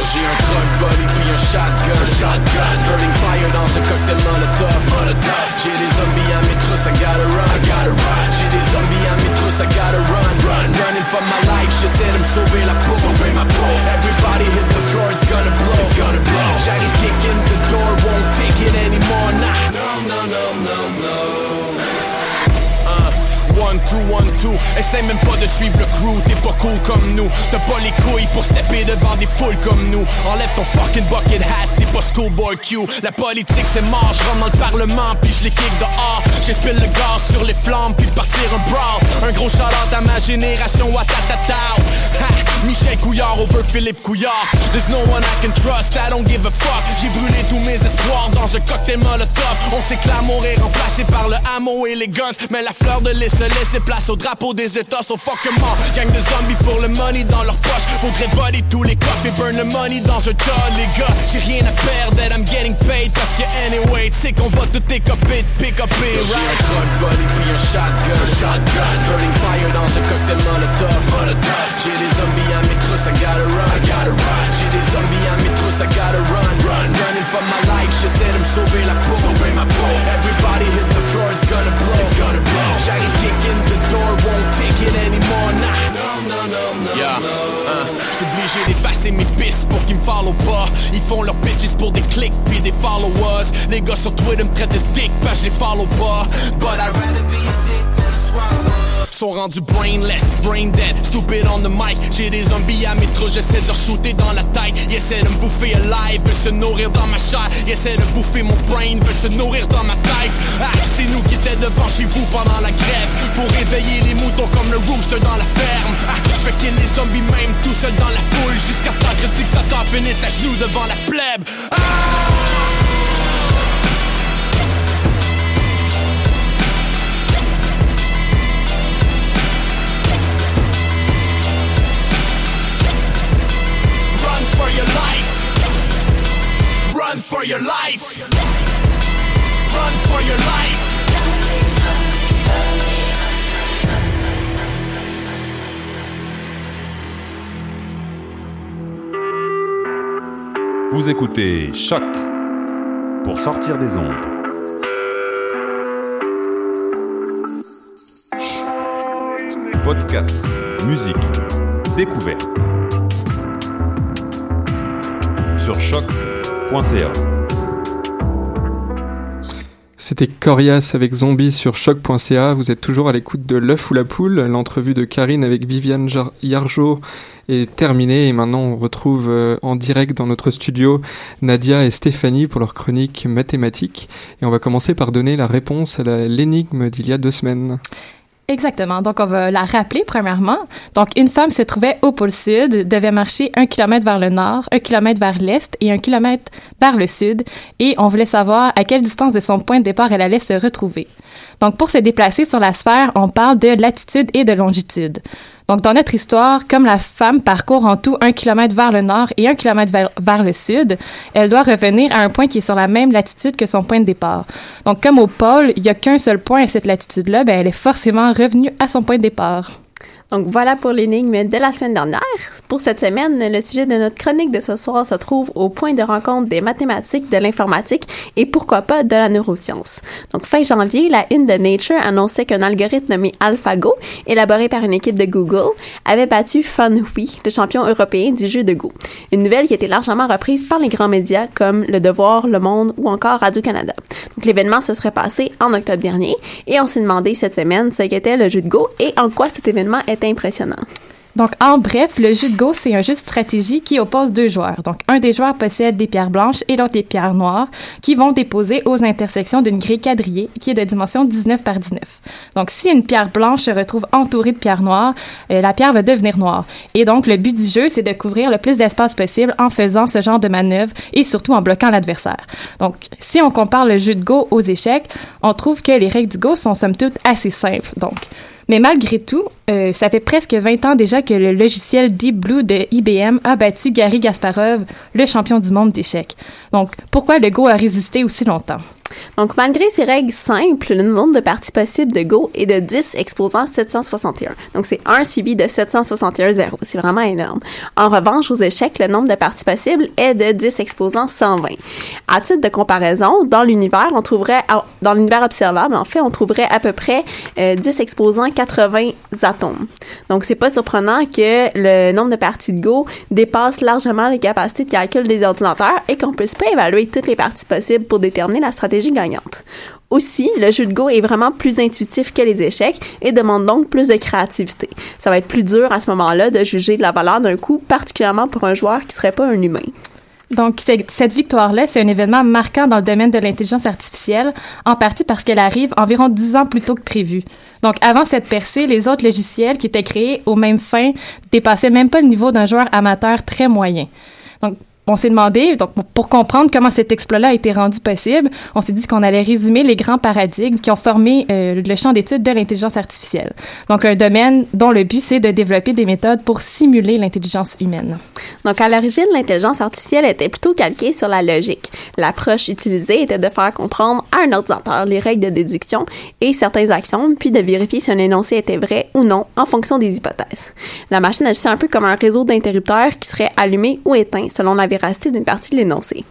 J'ai un truck volley puis un shotgun. Shotgun. Burning fire dans ce cocktail molotov. Molotov. J'ai des zombies à mes trousses, I gotta run. I gotta run. J'ai des zombies à mes trousses, I gotta run. Run. Running for my life, j'essaie de me sauver la peau. Sauver ma peau. Everybody hit the floor, it's gonna blow. It's gonna blow. J'arrive kicking the door, won't take it anymore, nah. No, no, no, no, no one, two, one, two. Essaye même pas de suivre le crew, t'es pas cool comme nous. T'as pas les couilles pour stepper devant des foules comme nous. Enlève ton fucking bucket hat, t'es pas schoolboy Q. La politique c'est mort, je rentre dans le parlement, puis je les kick dehors. J'espère le gaz sur les flammes, puis partir un brawl. Un gros shout à ma génération, watatata. Ha, Michel Couillard over Philippe Couillard. There's no one I can trust, I don't give a fuck. J'ai brûlé tous mes espoirs dans un cocktail molotov. On sait que l'amour est remplacé par le hameau et les guns, mais la fleur de lys laisser place au drapeau des états sont fucking Gang de zombies pour le money dans leur poche. Faudrait voler tous les coffres et burn the money dans un tas les gars. J'ai rien à perdre that I'm getting paid Parce que anyway tu sais qu'on va tout écoper pick up it right J'ai un truck volley puis un shotgun. Shotgun. Burning fire dans un cocktail molotov. Molotov. J'ai des zombies à mes trousses I gotta run. I gotta run. J'ai des zombies à mes trousses I gotta run Run Running for my life J'essaie de me sauver la peau Sauver ma peau Everybody hit the floor It's gonna blow It's gonna blow J'arrive kicking the door, won't take it anymore, nah. No, no, no, no, yeah. Uh, J'suis obligé d'effacer mes pistes pour qu'ils me follow pas. Ils font leurs bitches pour des clics puis des followers. Les gars sur Twitter me traitent de dick, je les follow pas. But I'd rather be a dick than a swallow sont rendus brainless, brain dead, stupid on the mic. J'ai des zombies à mes trous, j'essaie de leur shooter dans la tête. Ils essaient de me bouffer alive, veulent se nourrir dans ma chair. Ils essaient de bouffer mon brain, veulent se nourrir dans ma tête. Ah, c'est nous qui étions devant chez vous pendant la grève. Pour réveiller les moutons comme le rooster dans la ferme. Ah, je fais kill les zombies même tout seul dans la foule. Jusqu'à temps que le dictateur finisse à genoux devant la plèbe. Ah! Your life. Run for your life. Vous écoutez Choc pour sortir des ondes. Podcast, musique, découverte. C'était Corias avec Zombie sur choc.ca. Vous êtes toujours à l'écoute de L'œuf ou la poule. L'entrevue de Karine avec Viviane Jar- Yarjo est terminée et maintenant on retrouve euh, en direct dans notre studio Nadia et Stéphanie pour leur chronique mathématique. Et on va commencer par donner la réponse à l'énigme d'il y a deux semaines. Exactement. Donc, on va la rappeler premièrement. Donc, une femme se trouvait au pôle sud, devait marcher un kilomètre vers le nord, un kilomètre vers l'est et un kilomètre vers le sud. Et on voulait savoir à quelle distance de son point de départ elle allait se retrouver. Donc, pour se déplacer sur la sphère, on parle de latitude et de longitude. Donc, dans notre histoire, comme la femme parcourt en tout un kilomètre vers le nord et un kilomètre vers, le sud, elle doit revenir à un point qui est sur la même latitude que son point de départ. Donc, comme au pôle, il n'y a qu'un seul point à cette latitude-là, ben, elle est forcément revenue à son point de départ. Donc voilà pour l'énigme de la semaine dernière. Pour cette semaine, le sujet de notre chronique de ce soir se trouve au point de rencontre des mathématiques, de l'informatique et pourquoi pas de la neuroscience. Donc fin janvier, la une de Nature annonçait qu'un algorithme nommé AlphaGo, élaboré par une équipe de Google, avait battu FunWi, le champion européen du jeu de Go. Une nouvelle qui a été largement reprise par les grands médias comme Le Devoir, Le Monde ou encore Radio-Canada. Donc l'événement se serait passé en octobre dernier et on s'est demandé cette semaine ce qu'était le jeu de Go et en quoi cet événement était impressionnant. Donc, en bref, le jeu de Go, c'est un jeu de stratégie qui oppose deux joueurs. Donc, un des joueurs possède des pierres blanches et l'autre des pierres noires qui vont déposer aux intersections d'une grille quadrillée qui est de dimension 19 par 19. Donc, si une pierre blanche se retrouve entourée de pierres noires, euh, la pierre va devenir noire. Et donc, le but du jeu, c'est de couvrir le plus d'espace possible en faisant ce genre de manœuvre et surtout en bloquant l'adversaire. Donc, si on compare le jeu de Go aux échecs, on trouve que les règles du Go sont somme toute assez simples. Donc, mais malgré tout, euh, ça fait presque 20 ans déjà que le logiciel Deep Blue de IBM a battu Gary Gasparov, le champion du monde d'échecs. Donc, pourquoi le Go a résisté aussi longtemps? Donc, malgré ces règles simples, le nombre de parties possibles de Go est de 10 exposant 761. Donc, c'est 1 suivi de 761 0. C'est vraiment énorme. En revanche, aux échecs, le nombre de parties possibles est de 10 exposant 120. À titre de comparaison, dans l'univers, on trouverait, dans l'univers observable, en fait, on trouverait à peu près euh, 10 exposant 80 atomes. Donc, c'est pas surprenant que le nombre de parties de Go dépasse largement les capacités de calcul des ordinateurs et qu'on puisse pas évaluer toutes les parties possibles pour déterminer la stratégie gagnante. Aussi, le jeu de Go est vraiment plus intuitif que les échecs et demande donc plus de créativité. Ça va être plus dur à ce moment-là de juger de la valeur d'un coup, particulièrement pour un joueur qui serait pas un humain. Donc, cette victoire-là, c'est un événement marquant dans le domaine de l'intelligence artificielle, en partie parce qu'elle arrive environ dix ans plus tôt que prévu. Donc, avant cette percée, les autres logiciels qui étaient créés aux mêmes fins dépassaient même pas le niveau d'un joueur amateur très moyen. Donc, on s'est demandé, donc pour comprendre comment cet exploit-là a été rendu possible, on s'est dit qu'on allait résumer les grands paradigmes qui ont formé euh, le champ d'étude de l'intelligence artificielle. Donc un domaine dont le but c'est de développer des méthodes pour simuler l'intelligence humaine. Donc à l'origine, l'intelligence artificielle était plutôt calquée sur la logique. L'approche utilisée était de faire comprendre à un ordinateur les règles de déduction et certains axiomes, puis de vérifier si un énoncé était vrai ou non en fonction des hypothèses. La machine agissait un peu comme un réseau d'interrupteurs qui serait allumé ou éteint selon la véracité d'une partie de l'énoncé.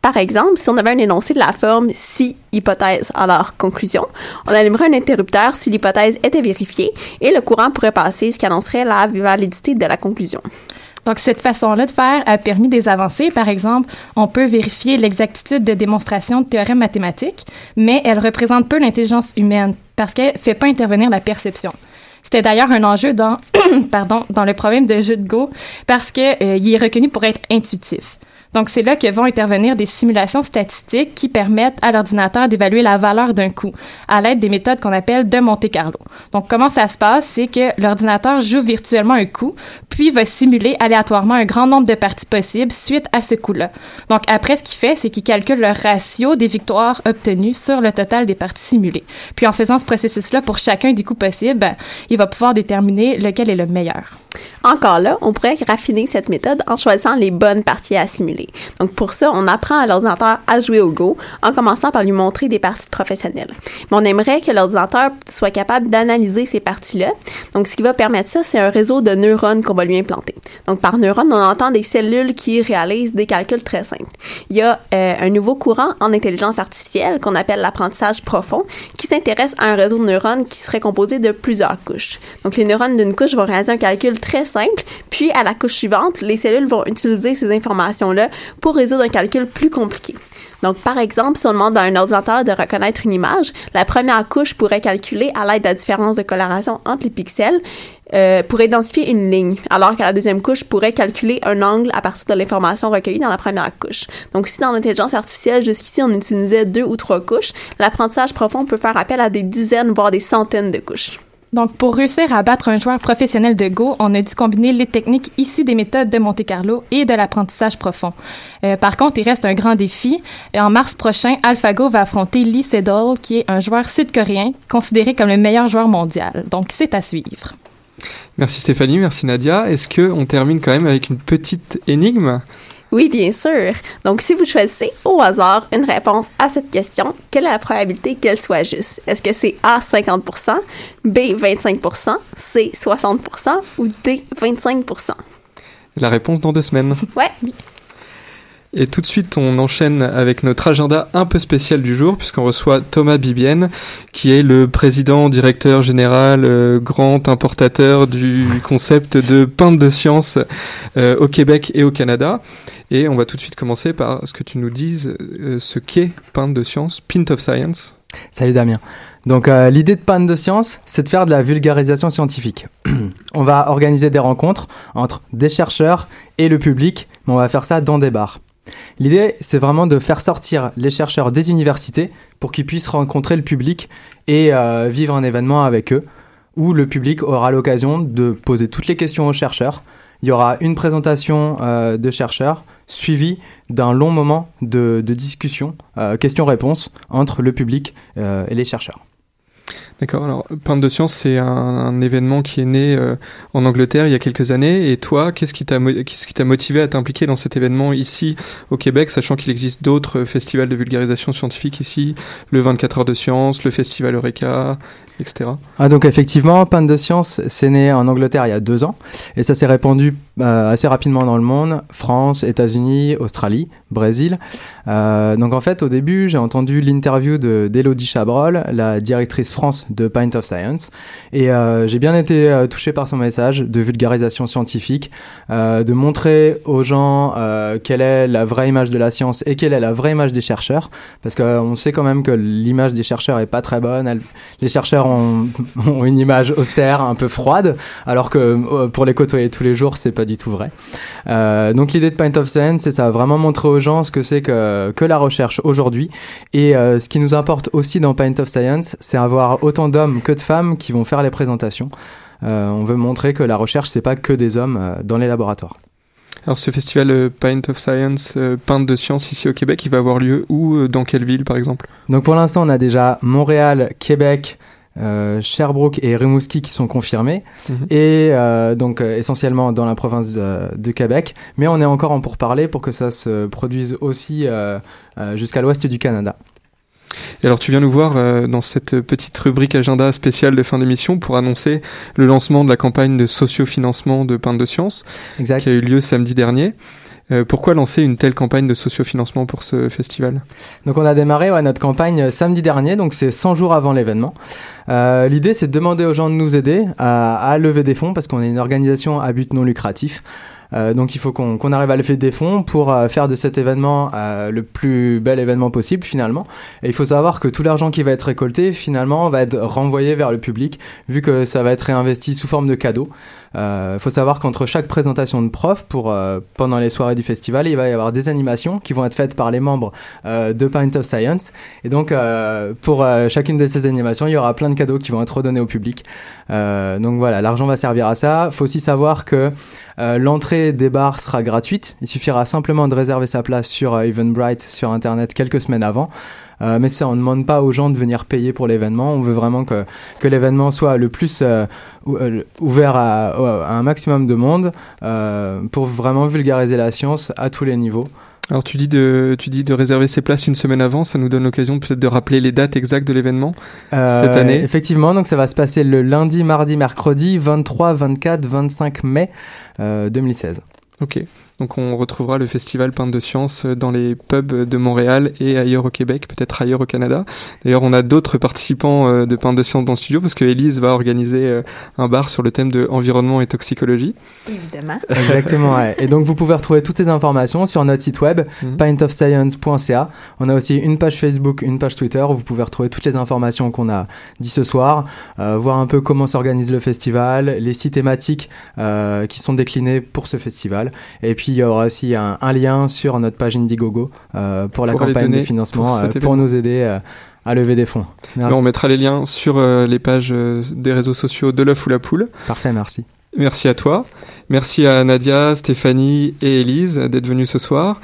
Par exemple, si on avait un énoncé de la forme si hypothèse alors conclusion, on allumerait un interrupteur si l'hypothèse était vérifiée et le courant pourrait passer, ce qui annoncerait la validité de la conclusion. Donc, cette façon-là de faire a permis des avancées. Par exemple, on peut vérifier l'exactitude de démonstration de théorèmes mathématiques, mais elle représente peu l'intelligence humaine parce qu'elle ne fait pas intervenir la perception. C'était d'ailleurs un enjeu dans, pardon, dans le problème de jeu de Go parce qu'il euh, est reconnu pour être intuitif. Donc, c'est là que vont intervenir des simulations statistiques qui permettent à l'ordinateur d'évaluer la valeur d'un coup à l'aide des méthodes qu'on appelle de Monte Carlo. Donc, comment ça se passe? C'est que l'ordinateur joue virtuellement un coup, puis va simuler aléatoirement un grand nombre de parties possibles suite à ce coup-là. Donc après, ce qu'il fait, c'est qu'il calcule le ratio des victoires obtenues sur le total des parties simulées. Puis en faisant ce processus-là pour chacun des coups possibles, ben, il va pouvoir déterminer lequel est le meilleur. Encore là, on pourrait raffiner cette méthode en choisissant les bonnes parties à simuler. Donc pour ça, on apprend à l'ordinateur à jouer au Go en commençant par lui montrer des parties professionnelles. Mais on aimerait que l'ordinateur soit capable d'analyser ces parties-là. Donc ce qui va permettre ça, c'est un réseau de neurones qu'on va Donc par neurones, on entend des cellules qui réalisent des calculs très simples. Il y a euh, un nouveau courant en intelligence artificielle qu'on appelle l'apprentissage profond qui s'intéresse à un réseau de neurones qui serait composé de plusieurs couches. Donc les neurones d'une couche vont réaliser un calcul très simple, puis à la couche suivante, les cellules vont utiliser ces informations-là pour résoudre un calcul plus compliqué. Donc, par exemple, si on demande à un ordinateur de reconnaître une image, la première couche pourrait calculer à l'aide de la différence de coloration entre les pixels euh, pour identifier une ligne, alors que la deuxième couche pourrait calculer un angle à partir de l'information recueillie dans la première couche. Donc, si dans l'intelligence artificielle, jusqu'ici, on utilisait deux ou trois couches, l'apprentissage profond peut faire appel à des dizaines, voire des centaines de couches. Donc, pour réussir à battre un joueur professionnel de Go, on a dû combiner les techniques issues des méthodes de Monte-Carlo et de l'apprentissage profond. Euh, par contre, il reste un grand défi. En mars prochain, AlphaGo va affronter Lee Sedol, qui est un joueur sud-coréen considéré comme le meilleur joueur mondial. Donc, c'est à suivre. Merci Stéphanie, merci Nadia. Est-ce qu'on termine quand même avec une petite énigme? Oui, bien sûr. Donc, si vous choisissez au hasard une réponse à cette question, quelle est la probabilité qu'elle soit juste? Est-ce que c'est A 50% B 25% C 60% ou D 25% La réponse dans deux semaines. Ouais. Et tout de suite, on enchaîne avec notre agenda un peu spécial du jour, puisqu'on reçoit Thomas Bibienne, qui est le président, directeur général, euh, grand importateur du concept de pinte de science euh, au Québec et au Canada. Et on va tout de suite commencer par ce que tu nous dises, euh, ce qu'est pinte de science, Pint of Science. Salut Damien. Donc l'idée de Pinte de Science, c'est de faire de la vulgarisation scientifique. on va organiser des rencontres entre des chercheurs et le public, mais on va faire ça dans des bars. L'idée, c'est vraiment de faire sortir les chercheurs des universités pour qu'ils puissent rencontrer le public et euh, vivre un événement avec eux, où le public aura l'occasion de poser toutes les questions aux chercheurs. Il y aura une présentation euh, de chercheurs suivie d'un long moment de, discussion, euh, questions-réponses entre le public et les chercheurs. D'accord. Alors, Pinte de Science, c'est un, événement qui est né euh, en Angleterre il y a quelques années. Et toi, qu'est-ce qui t'a qu'est-ce qui t'a motivé à t'impliquer dans cet événement ici au Québec, sachant qu'il existe d'autres festivals de vulgarisation scientifique ici, le 24 heures de science, le festival Eureka, etc. Ah donc effectivement, Pinte de Science, c'est né en Angleterre il y a deux ans et ça s'est répandu euh, assez rapidement dans le monde, France, États-Unis, Australie, Brésil. Euh, donc en fait, au début, j'ai entendu l'interview d'Elodie Chabrol, la directrice France de Pint of Science, et euh, j'ai bien été euh, touché par son message de vulgarisation scientifique, euh, de montrer aux gens quelle est la vraie image de la science et quelle est la vraie image des chercheurs, parce qu'on sait quand même que l'image des chercheurs est pas très bonne. les chercheurs ont, une image austère, un peu froide, alors que pour les côtoyer tous les jours, c'est pas du tout vrai. donc l'idée de Pint of Science, c'est ça, vraiment montrer aux gens ce que c'est que, que la recherche aujourd'hui, et ce qui nous importe aussi dans Pint of Science, c'est avoir autant d'hommes que de femmes qui vont faire les présentations. Euh, on veut montrer que la recherche, c'est pas que des hommes euh, dans les laboratoires. Alors ce festival euh, Paint of Science, Peinte de Science ici au Québec, il va avoir lieu où, dans quelle ville par exemple? Donc pour l'instant on a déjà Montréal, Québec, Sherbrooke et Rimouski qui sont confirmés mhm. et donc essentiellement dans la province de, Québec mais on est encore en pourparlers pour que ça se produise aussi jusqu'à l'ouest du Canada. Et alors tu viens nous voir euh, dans cette petite rubrique agenda spéciale de fin d'émission pour annoncer le lancement de la campagne de sociofinancement de Pinte de Science qui a eu lieu samedi dernier. Euh, pourquoi lancer une telle campagne de sociofinancement pour ce festival? Donc on a démarré notre campagne euh, samedi dernier, donc c'est 100 jours avant l'événement. L'idée c'est de demander aux gens de nous aider à, à lever des fonds parce qu'on est une organisation à but non lucratif. Euh, donc il faut qu'on arrive à lever des fonds pour euh, faire de cet événement euh, le plus bel événement possible finalement. Et il faut savoir que tout l'argent qui va être récolté finalement va être renvoyé vers le public vu que ça va être réinvesti sous forme de cadeaux. Il euh, faut savoir qu'entre chaque présentation de prof, pour, euh, pendant les soirées du festival, il va y avoir des animations qui vont être faites par les membres euh, de Pint of Science. Et donc, pour chacune de ces animations, il y aura plein de cadeaux qui vont être redonnés au public. donc voilà, l'argent va servir à ça. Il faut aussi savoir que Euh, L'entrée des bars sera gratuite. Il suffira simplement de réserver sa place sur euh, Eventbrite sur Internet quelques semaines avant. Euh, mais ça, on ne demande pas aux gens de venir payer pour l'événement. On veut vraiment que, que l'événement soit le plus euh, euh, ouvert à, à un maximum de monde euh, pour vraiment vulgariser la science à tous les niveaux. Alors tu dis de tu dis de réserver ses places une semaine avant, ça nous donne l'occasion peut-être de rappeler les dates exactes de l'événement Euh, cette année. Effectivement, donc ça va se passer le lundi, mardi, mercredi, 23, 24, 25 mai euh, 2016. Ok. Donc on retrouvera le festival Pinte de Science dans les pubs de Montréal et ailleurs au Québec, peut-être ailleurs au Canada. D'ailleurs, on a d'autres participants euh, de Pinte de Science dans le studio parce que Elise va organiser euh, un bar sur le thème de environnement et toxicologie. Évidemment. Exactement, ouais. Et donc vous pouvez retrouver toutes ces informations sur notre site web, Mhm. pintofscience.ca. On a aussi une page Facebook, une page Twitter où vous pouvez retrouver toutes les informations qu'on a dit ce soir, euh, voir un peu comment s'organise le festival, les sites thématiques euh, qui sont déclinés pour ce festival. Et puis il y aura aussi un, un lien sur notre page Indiegogo euh, pour la campagne de financement pour euh, pour, nous aider euh, à lever des fonds. Merci. On mettra les liens sur les pages des réseaux sociaux de l'œuf ou la poule. Parfait, merci. Merci à toi. Merci à Nadia, Stéphanie et Élise d'être venues ce soir.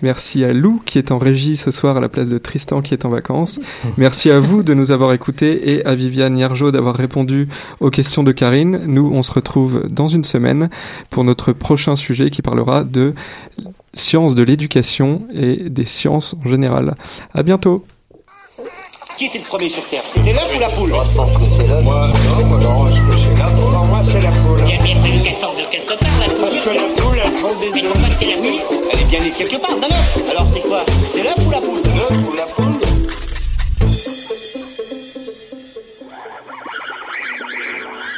Merci à Lou qui est en régie ce soir à la place de Tristan qui est en vacances. Merci à vous de nous avoir écoutés et à Viviane Hiergeau d'avoir répondu aux questions de Karine. Nous, on se retrouve dans une semaine pour notre prochain sujet qui parlera de sciences de l'éducation et des sciences en général. À bientôt. Qui était le premier sur Terre? C'était l'œuf ou la poule? Moi, je pense que c'est l'œuf. Moi, non, moi, non, je pense que c'est l'œuf. Pour moi, c'est la poule. Il y a bien fallu qu'elle Que la poule, elle prend des Mais œufs. pourquoi c'est la nuit Elle est bien née quelque part œuf. Alors c'est quoi? C'est l'œuf ou la poule?